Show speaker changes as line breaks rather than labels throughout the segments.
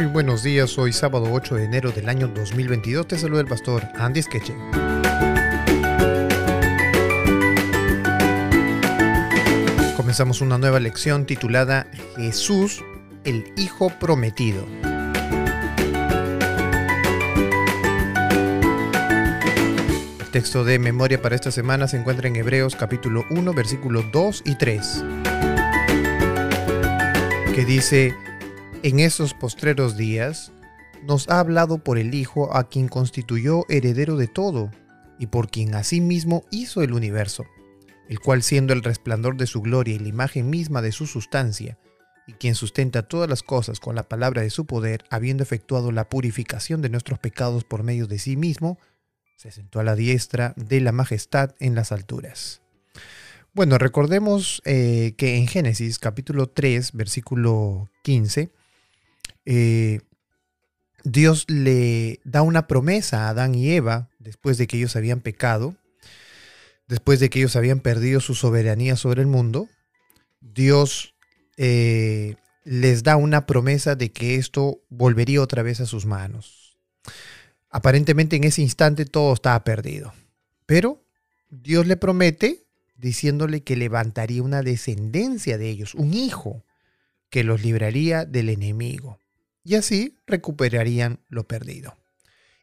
buenos días, hoy sábado 8 de enero del año 2022. Te saluda el pastor Andy Skeche. Comenzamos una nueva lección titulada Jesús, el Hijo Prometido. El texto de memoria para esta semana se encuentra en Hebreos capítulo 1, versículos 2 y 3, que dice, en esos postreros días, nos ha hablado por el Hijo a quien constituyó heredero de todo, y por quien asimismo hizo el universo, el cual siendo el resplandor de su gloria y la imagen misma de su sustancia, y quien sustenta todas las cosas con la palabra de su poder, habiendo efectuado la purificación de nuestros pecados por medio de sí mismo, se sentó a la diestra de la majestad en las alturas. Bueno, recordemos eh, que en Génesis capítulo 3, versículo 15, eh, Dios le da una promesa a Adán y Eva después de que ellos habían pecado, después de que ellos habían perdido su soberanía sobre el mundo. Dios eh, les da una promesa de que esto volvería otra vez a sus manos. Aparentemente en ese instante todo estaba perdido, pero Dios le promete diciéndole que levantaría una descendencia de ellos, un hijo que los libraría del enemigo y así recuperarían lo perdido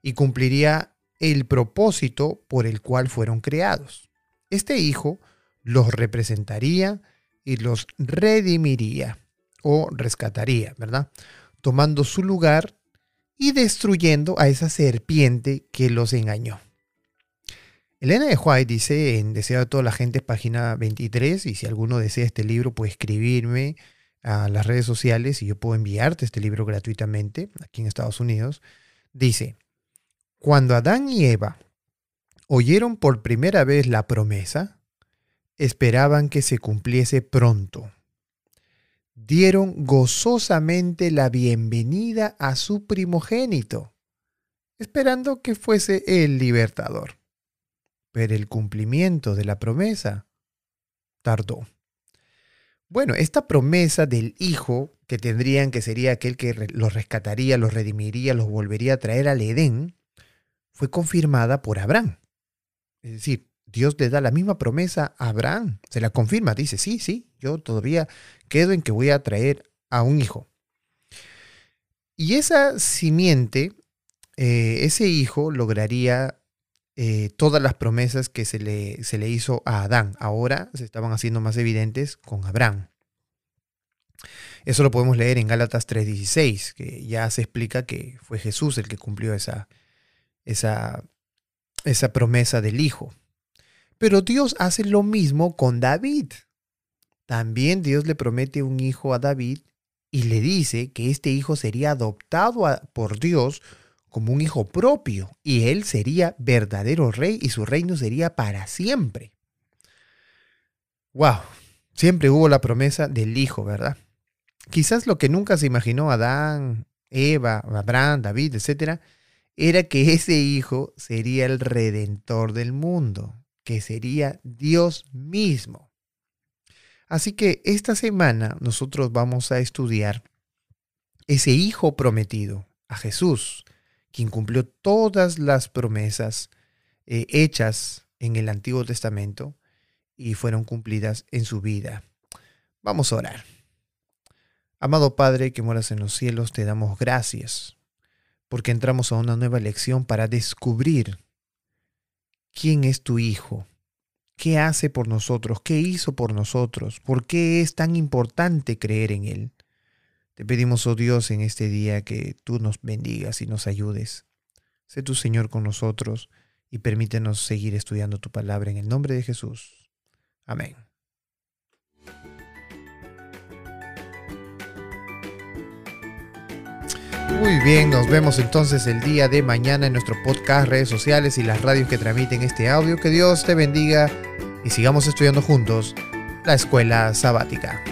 y cumpliría el propósito por el cual fueron creados. Este hijo los representaría y los redimiría o rescataría, ¿verdad? Tomando su lugar y destruyendo a esa serpiente que los engañó. Elena de White dice en Deseo de toda la gente, página 23, y si alguno desea este libro puede escribirme a las redes sociales y yo puedo enviarte este libro gratuitamente aquí en Estados Unidos, dice, cuando Adán y Eva oyeron por primera vez la promesa, esperaban que se cumpliese pronto. Dieron gozosamente la bienvenida a su primogénito, esperando que fuese el libertador. Pero el cumplimiento de la promesa tardó. Bueno, esta promesa del Hijo, que tendrían, que sería aquel que los rescataría, los redimiría, los volvería a traer al Edén, fue confirmada por Abraham. Es decir, Dios le da la misma promesa a Abraham, se la confirma, dice, sí, sí, yo todavía quedo en que voy a traer a un hijo. Y esa simiente, eh, ese hijo lograría eh, todas las promesas que se le, se le hizo a Adán. Ahora se estaban haciendo más evidentes con Abraham. Eso lo podemos leer en Gálatas 3:16, que ya se explica que fue Jesús el que cumplió esa, esa, esa promesa del Hijo. Pero Dios hace lo mismo con David. También Dios le promete un hijo a David y le dice que este hijo sería adoptado por Dios como un hijo propio, y él sería verdadero rey y su reino sería para siempre. ¡Wow! Siempre hubo la promesa del hijo, ¿verdad? Quizás lo que nunca se imaginó Adán, Eva, Abraham, David, etc., era que ese hijo sería el redentor del mundo, que sería Dios mismo. Así que esta semana nosotros vamos a estudiar ese hijo prometido, a Jesús, quien cumplió todas las promesas eh, hechas en el Antiguo Testamento y fueron cumplidas en su vida. Vamos a orar. Amado Padre que moras en los cielos, te damos gracias porque entramos a una nueva lección para descubrir quién es tu Hijo, qué hace por nosotros, qué hizo por nosotros, por qué es tan importante creer en Él. Te pedimos, oh Dios, en este día que tú nos bendigas y nos ayudes. Sé tu Señor con nosotros y permítenos seguir estudiando tu palabra en el nombre de Jesús. Amén. Muy bien, nos vemos entonces el día de mañana en nuestro podcast, redes sociales y las radios que transmiten este audio. Que Dios te bendiga y sigamos estudiando juntos la escuela sabática.